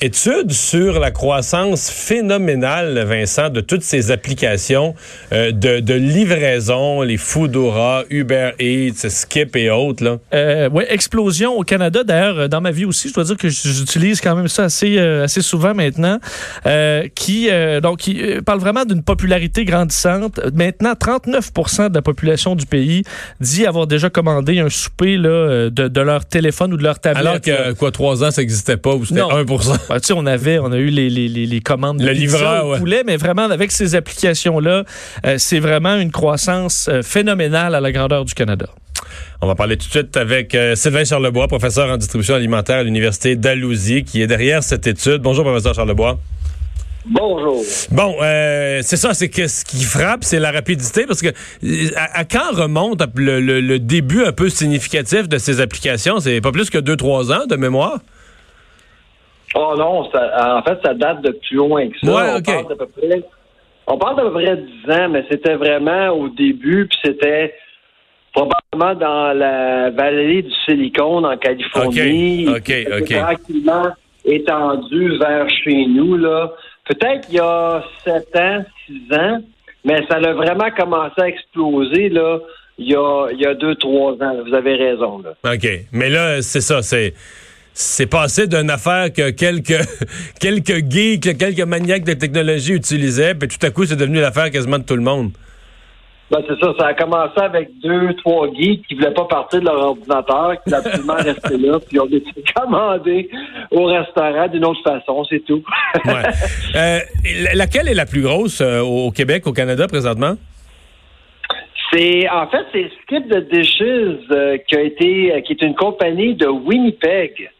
Étude sur la croissance phénoménale, Vincent, de toutes ces applications euh, de, de, livraison, les Foodora, Uber Eats, Skip et autres. Là. Euh, oui, explosion au Canada. D'ailleurs, euh, dans ma vie aussi, je dois dire que j'utilise quand même ça assez, euh, assez souvent maintenant, qui, donc, qui parle vraiment d'une popularité grandissante. Maintenant, 39% de la population du pays dit avoir déjà commandé un souper là, de, de leur téléphone ou de leur tablette. Alors que, quoi, trois ans, ça n'existait pas, ou c'était 1 ben, tu sais, on avait, on a eu les, les, les commandes de le livreur, au poulet, mais vraiment avec ces applications-là, euh, c'est vraiment une croissance euh, phénoménale à la grandeur du Canada. On va parler tout de suite avec euh, Sylvain Charlebois, professeur en distribution alimentaire à l'Université d'Alousie, qui est derrière cette étude. Bonjour, professeur Charlebois. Bonjour. Bon, euh, c'est ça, c'est que ce qui frappe, c'est la rapidité, parce que à, à quand remonte le, le, le, début un peu significatif de ces applications? C'est pas plus que deux, trois ans de mémoire? Oh non, ça, en fait, ça date de plus loin que ça. Ouais, on, okay. parle d'à peu près, on parle d'à peu près 10 ans, mais c'était vraiment au début, puis c'était probablement dans la vallée du Silicon, en Californie. OK, OK, OK. Tranquillement étendu vers chez nous, là. Peut-être il y a 7 ans, 6 ans, mais ça a vraiment commencé à exploser, là, il y a, il y a 2-3 ans. Vous avez raison, là. OK. Mais là, c'est ça, c'est c'est passé d'une affaire que quelques quelques geeks, quelques maniaques de technologie utilisaient, puis tout à coup, c'est devenu l'affaire quasiment de tout le monde. Ben, c'est ça. Ça a commencé avec deux, trois geeks qui voulaient pas partir de leur ordinateur, qui voulaient absolument rester là, puis ils ont décidé de commander au restaurant d'une autre façon, c'est tout. ouais. Euh, laquelle est la plus grosse euh, au Québec, au Canada, présentement? C'est en fait c'est Skip the Dishes euh, qui a été qui est une compagnie de Winnipeg.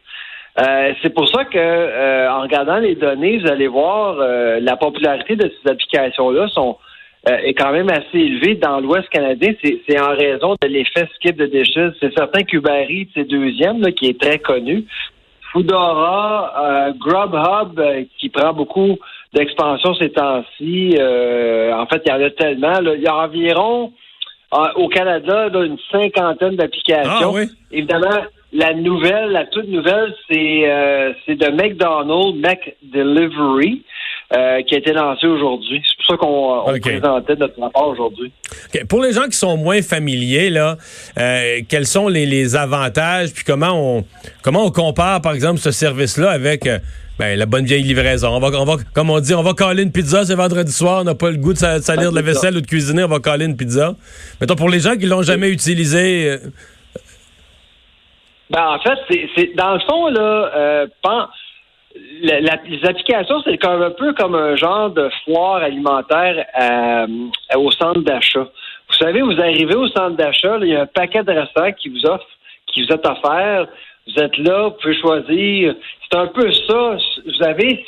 Euh, c'est pour ça que, euh, en regardant les données, vous allez voir euh, la popularité de ces applications-là sont est quand même assez élevée dans l'Ouest canadien. C'est en raison de l'effet skip de dishes. C'est certain qu'Uber Eats c'est deuxième, là, qui est très connu. Foodora, Grubhub, qui prend beaucoup d'expansion ces temps-ci. en fait, il y en a tellement. Là. Il y a environ au Canada là, une cinquantaine d'applications. Ah, oui? Évidemment, la nouvelle, la toute nouvelle, c'est euh, c'est de McDonald's, Mac Delivery, euh, qui a été lancé aujourd'hui. C'est pour ça qu'on on Okay. présentait notre rapport aujourd'hui. Pour les gens qui sont moins familiers, là, euh, quels sont les, les avantages, puis comment on comment on compare, par exemple, ce service-là avec euh, ben, la bonne vieille livraison? On va, on va, comme on dit, on va caler une pizza, c'est vendredi soir, on n'a pas le goût de salir de la vaisselle ou de cuisiner, on va caler une pizza. Mettons, pour les gens qui l'ont jamais utilisé, euh, Ben, en fait, c'est dans le fond, là, euh, les applications, c'est comme un peu comme un genre de foire alimentaire à- au centre d'achat. Vous savez, vous arrivez au centre d'achat, il y a un paquet de restaurants qui vous offre, qui vous est offert. Vous êtes là, vous pouvez choisir. C'est un peu ça. Vous avez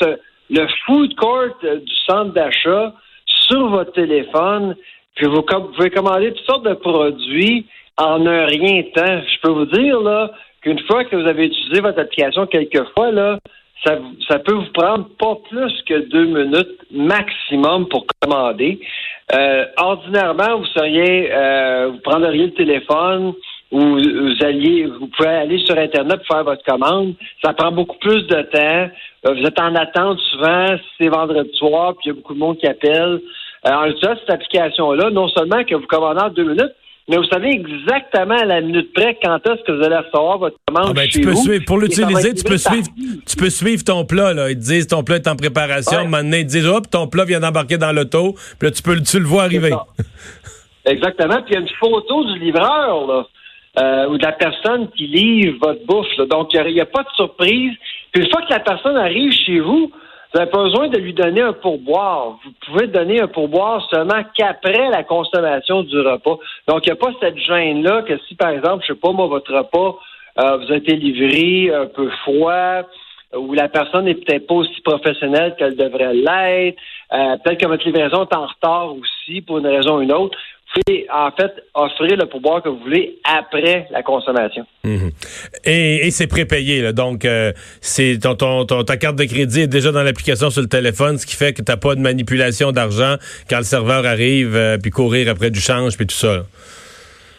le food court euh, du centre d'achat sur votre téléphone, puis vous, vous pouvez commander toutes sortes de produits en un rien de temps. Je peux vous dire là qu'une fois que vous avez utilisé votre application quelques fois, là, ça, ça peut vous prendre pas plus que deux minutes maximum pour commander. Euh, ordinairement, vous seriez, euh, vous prendriez le téléphone ou vous alliez, vous pouvez aller sur Internet pour faire votre commande. Ça prend beaucoup plus de temps. Euh, vous êtes en attente souvent c'est vendredi soir, puis il y a beaucoup de monde qui appelle. Euh, en utilisant cette application-là, non seulement que vous commandez en deux minutes, mais vous savez exactement à la minute près quand est-ce que vous allez recevoir votre commande. ah ben, chez tu peux vous. suivre, pour l'utiliser, tu peux suivre, tu peux suivre ton plat, là. Ils te disent ton plat est en préparation. Ouais. Maintenant, ils te disent, hop, ton plat vient d'embarquer dans l'auto. Puis là, tu peux, le- tu le vois arriver. Exactement. Puis il y a une photo du livreur, là, euh, ou de la personne qui livre votre bouffe. là. Donc, il n'y a, pas de surprise. Puis une fois que la personne arrive chez vous, vous n'avez pas besoin de lui donner un pourboire. Vous pouvez donner un pourboire seulement qu'après la consommation du repas. Donc, il n'y a pas cette gêne-là que si, par exemple, je sais pas, moi, votre repas euh, vous a été livré un peu froid, où la personne n'est peut-être pas aussi professionnelle qu'elle devrait l'être. Euh, peut-être que votre livraison est en retard aussi pour une raison ou une autre. Pouvez en fait offrir le pourboire que vous voulez après la consommation. Mhm. Et, et c'est prépayé, là. donc euh, c'est ton, ton, ton- ta carte de crédit est déjà dans l'application sur le téléphone, ce qui fait que t'as pas de manipulation d'argent quand le serveur arrive, euh, puis courir après du change, puis tout ça. là.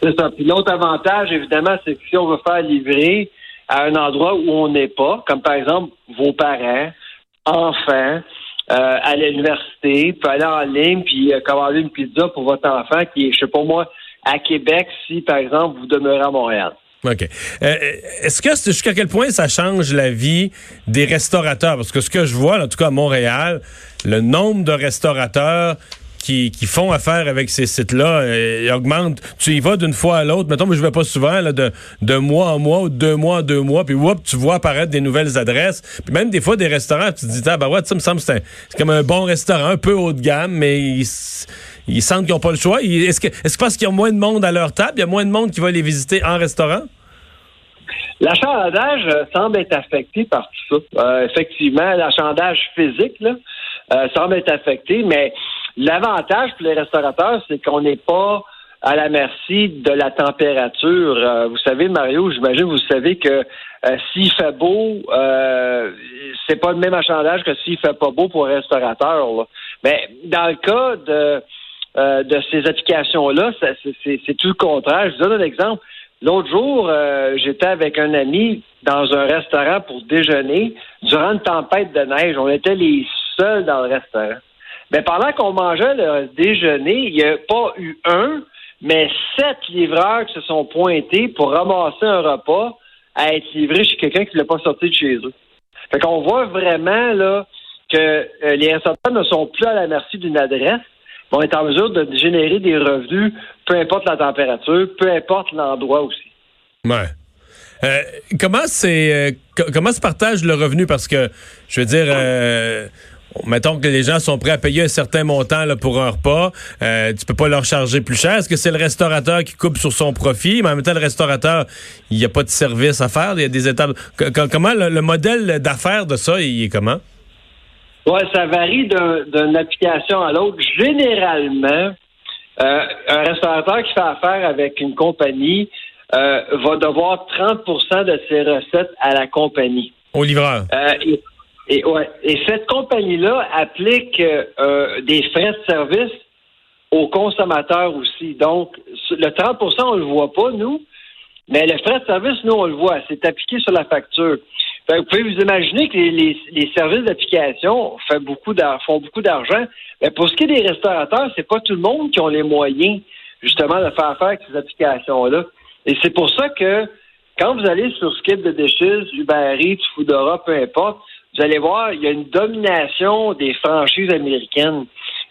C'est ça. Puis l'autre avantage, évidemment, c'est que si on veut faire livrer à un endroit où on n'est pas, comme par exemple vos parents, enfants, euh, à l'université, peut aller en ligne puis euh, commander une pizza pour votre enfant qui est, je sais pas moi, à Québec, si par exemple vous demeurez à Montréal. OK. Euh, Est-ce que jusqu'à quel point ça change la vie des restaurateurs? Parce que ce que je vois, en tout cas à Montréal, le nombre de restaurateurs qui, font affaire avec ces sites-là euh, il augmente. Tu y vas d'une fois à l'autre. Mettons, mais je vais pas souvent, là, de, mois en mois ou de deux mois en deux mois. Puis, whoop, tu vois apparaître des nouvelles adresses. Puis même des fois, des restaurants, tu te dis, ah, ben ouais, ça me semble c'est comme un bon restaurant, un peu haut de gamme, mais ils, sentent qu'ils n'ont pas le choix. Est-ce que, est-ce que parce qu'il y a moins de monde à leur table, il y a moins de monde qui va les visiter en restaurant? L'achalandage euh, semble être affecté par tout ça. Euh, effectivement, l'achalandage physique là, euh, semble être affecté, mais l'avantage pour les restaurateurs, c'est qu'on n'est pas à la merci de la température. Euh, vous savez, Mario, j'imagine vous savez que euh, s'il fait beau, euh, c'est pas le même achalandage que s'il fait pas beau pour un restaurateur. Mais dans le cas de euh, ces applications-là, c'est- tout le contraire. Je vous donne un exemple. L'autre jour, j'étais avec un ami dans un restaurant pour déjeuner durant une tempête de neige. On était les seuls dans le restaurant. Mais pendant qu'on mangeait le déjeuner, il n'y a pas eu un, mais sept livreurs qui se sont pointés pour ramasser un repas à être livré chez quelqu'un qui ne l'a pas sorti de chez eux. Fait qu'on voit vraiment là que euh, les restaurateurs ne sont plus à la merci d'une adresse, mais on est en mesure de générer des revenus, peu importe la température, peu importe l'endroit aussi. Ouais. Euh, comment c'est euh, co- comment se partage le revenu? Parce que je veux dire mettons que les gens sont prêts à payer un certain montant là, pour un repas, euh, tu peux pas leur charger plus cher. Est-ce que c'est le restaurateur qui coupe sur son profit, mais en même temps le restaurateur, il n'y a pas de service à faire, il y a des étapes. Co- co- comment le, le modèle d'affaires de ça, il est comment? Oui, ça varie d'un- d'une application à l'autre. Généralement, euh, un restaurateur qui fait affaire avec une compagnie euh, va devoir 30% de ses recettes à la compagnie. au livreur Euh, et, ouais, et cette compagnie-là applique euh, des frais de service aux consommateurs aussi. Donc, le 30% on le voit pas, nous, mais le frais de service, nous, on le voit. C'est appliqué sur la facture. Fait vous pouvez vous imaginer que les, services d'application font beaucoup d'argent. Mais pour ce qui est des restaurateurs, c'est pas tout le monde qui ont les moyens, justement, de faire affaire avec ces applications-là. Et c'est pour ça que quand vous allez sur Skip de Dishes, Uber Eats, Foodora, peu importe, vous allez voir, il y a une domination des franchises américaines.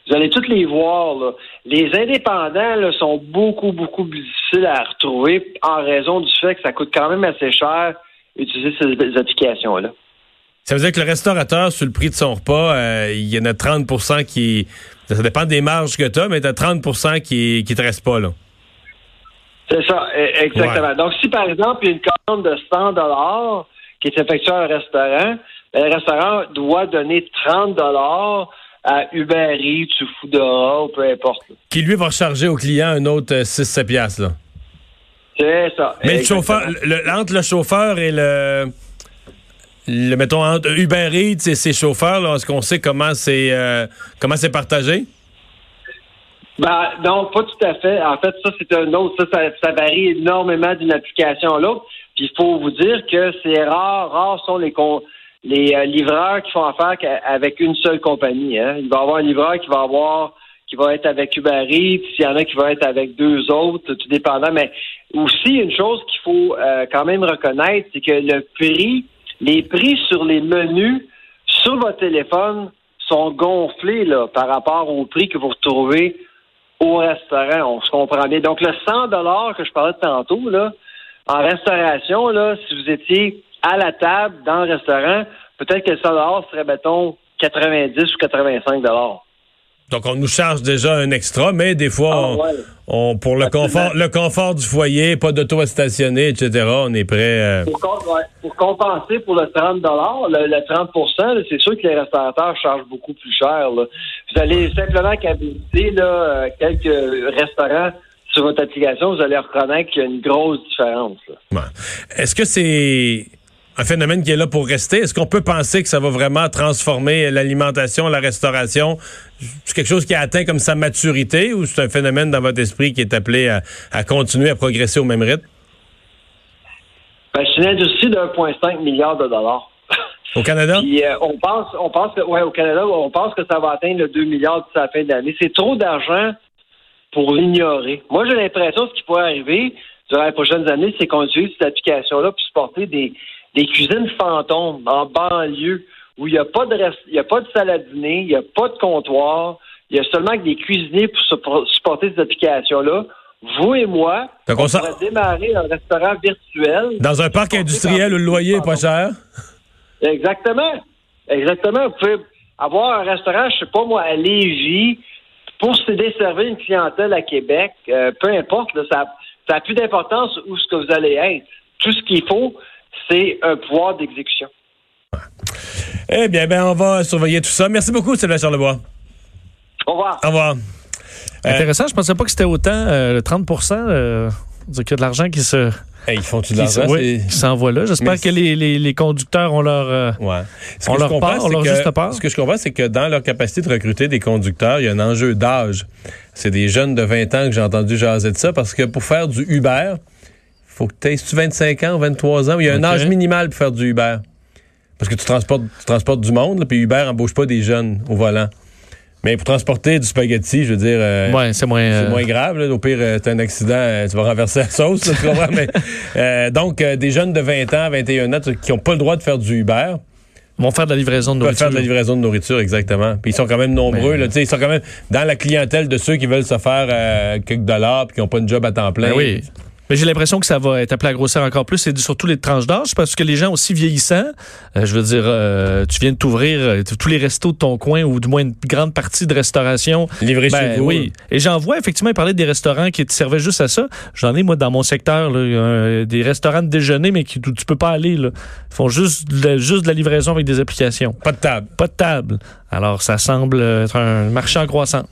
Vous allez toutes les voir. Là. Les indépendants là, sont beaucoup, beaucoup plus difficiles à retrouver en raison du fait que ça coûte quand même assez cher utiliser ces applications-là. Ça veut dire que le restaurateur, sur le prix de son repas, euh, il y en a 30% qui... Ça dépend des marges que tu as, mais tu as 30% qui qui te reste pas, là. C'est ça, e- exactement. Donc, si par exemple, il y a une commande de 100 dollars qui est effectuée à un restaurant, le restaurant doit donner 30 dollars à Uber Eats ou Foodora ou peu importe. Qui, lui, va recharger au client un autre 6-7 piastres, là. C'est ça. Mais le chauffeur, le- entre le chauffeur et le, le mettons entre Uber Eats et ses chauffeurs, là, est-ce qu'on sait comment c'est euh, comment c'est partagé? Ben, non, pas tout à fait. En fait, ça, c'est un autre. Ça, ça, ça varie énormément d'une application à l'autre. Puis il faut vous dire que c'est rare, rares sont les con- les euh, livreurs qui font affaire avec une seule compagnie. Hein. Il va y avoir un livreur qui va avoir qui va être avec Uber Eats, il y en a qui vont être avec deux autres, tout dépendant. Mais aussi, une chose qu'il faut euh, quand même reconnaître, c'est que le prix, les prix sur les menus sur votre téléphone sont gonflés là, par rapport au prix que vous retrouvez au restaurant. On se comprend bien. Donc, le 100 dollars que je parlais tantôt, là, en restauration, là, si vous étiez à la table dans le restaurant, peut-être que le 100 dollars serait, mettons, 90 ou 85 dollars. Donc, on nous charge déjà un extra, mais des fois, Ah, on, ouais. on- pour le Absolument. confort, le confort du foyer, pas d'auto à stationner, etc., on est prêt. euh, Pour, com- ouais, pour compenser pour le 30 le, le 30 là, c'est sûr que les restaurateurs chargent beaucoup plus cher. là. Vous allez simplement là, euh, quelques restaurants sur votre application, vous allez reconnaître qu'il y a une grosse différence. ouais. Est-ce que c'est un phénomène qui est là pour rester? Est-ce qu'on peut penser que ça va vraiment transformer l'alimentation, la restauration? C'est quelque chose qui a atteint comme sa maturité ou c'est un phénomène dans votre esprit qui est appelé à, à continuer à progresser au même rythme? Ben, c'est une industrie de 1,5 milliard de dollars. Au Canada? Puis, euh, on pense, on pense que, ouais, au Canada, on pense que ça va atteindre le 2 milliards d'ici la fin de l'année. C'est trop d'argent pour l'ignorer. Moi, j'ai l'impression que ce qui pourrait arriver durant les prochaines années, c'est qu'on utilise cette application-là pour supporter des, des cuisines fantômes en banlieue où il n'y a pas de rest- il y a pas de salle à dîner, il n'y a pas de comptoir, il y a seulement que des cuisiniers pour suppo- supporter cette application-là. Vous et moi, Donc, on on pourrait démarrer un restaurant virtuel. Dans un parc industriel où le loyer est pas cher? Exactement. Exactement. Vous pouvez avoir un restaurant, je sais pas moi, à Lévis, pour se desservir une clientèle à Québec, euh, peu importe, là, ça ça n'a plus d'importance où ce que vous allez être. Tout ce qu'il faut, c'est un pouvoir d'exécution. Eh bien, ben, on va surveiller tout ça. Merci beaucoup, Sylvain Charlebois. Au revoir. Au revoir. Euh, Intéressant, je pensais pas que c'était autant, euh, le 30 euh, qu'il y a de l'argent qui se Hey, ils font-tu de l'argent? oui, c'est- qui s'envoie là. J'espère que les, les, les conducteurs ont leur... euh, Ouais. Ce On que leur part, on c'est leur que- juste part. Ce que je comprends, c'est que dans leur capacité de recruter des conducteurs, il y a un enjeu d'âge. C'est des jeunes de 20 ans que j'ai entendu jaser de ça parce que pour faire du Uber, faut que tu aies 25 ans ou 23 ans. Il y a un âge minimal pour faire du Uber? Parce que tu transportes, tu transportes du monde, là, puis Uber embauche pas des jeunes au volant. Mais pour transporter du spaghetti, je veux dire, euh, ouais, c'est moins... euh, moins grave. Là. Au pire, euh, t'as un accident, euh, tu vas renverser la sauce, là, tu comprends? Mais, donc, des jeunes de 20 ans, 21 ans, qui n'ont pas le droit de faire du Uber, vont faire de la livraison de nourriture. faire de la livraison de nourriture, exactement. Puis ils sont quand même nombreux. Mais- Là, ils sont quand même dans la clientèle de ceux qui veulent se faire quelques dollars puis qui n'ont pas une job à temps plein. Ben oui. Mais j'ai l'impression que ça va être appelé à grossir encore plus, et surtout les tranches d'âge, parce que les gens aussi vieillissants, euh, je veux dire, euh, tu viens de t'ouvrir euh, tous les restos de ton coin, ou du moins une grande partie de restauration. Livré Ben chez vous. oui. Et j'en vois effectivement, il parlait des restaurants qui te servaient juste à ça. J'en ai, moi, dans mon secteur, là, des restaurants de déjeuner, mais qui, où tu peux pas aller. Là. Ils font juste de, la- juste de la livraison avec des applications. Pas de table. Pas de table. Alors, ça semble être un marché en croissance.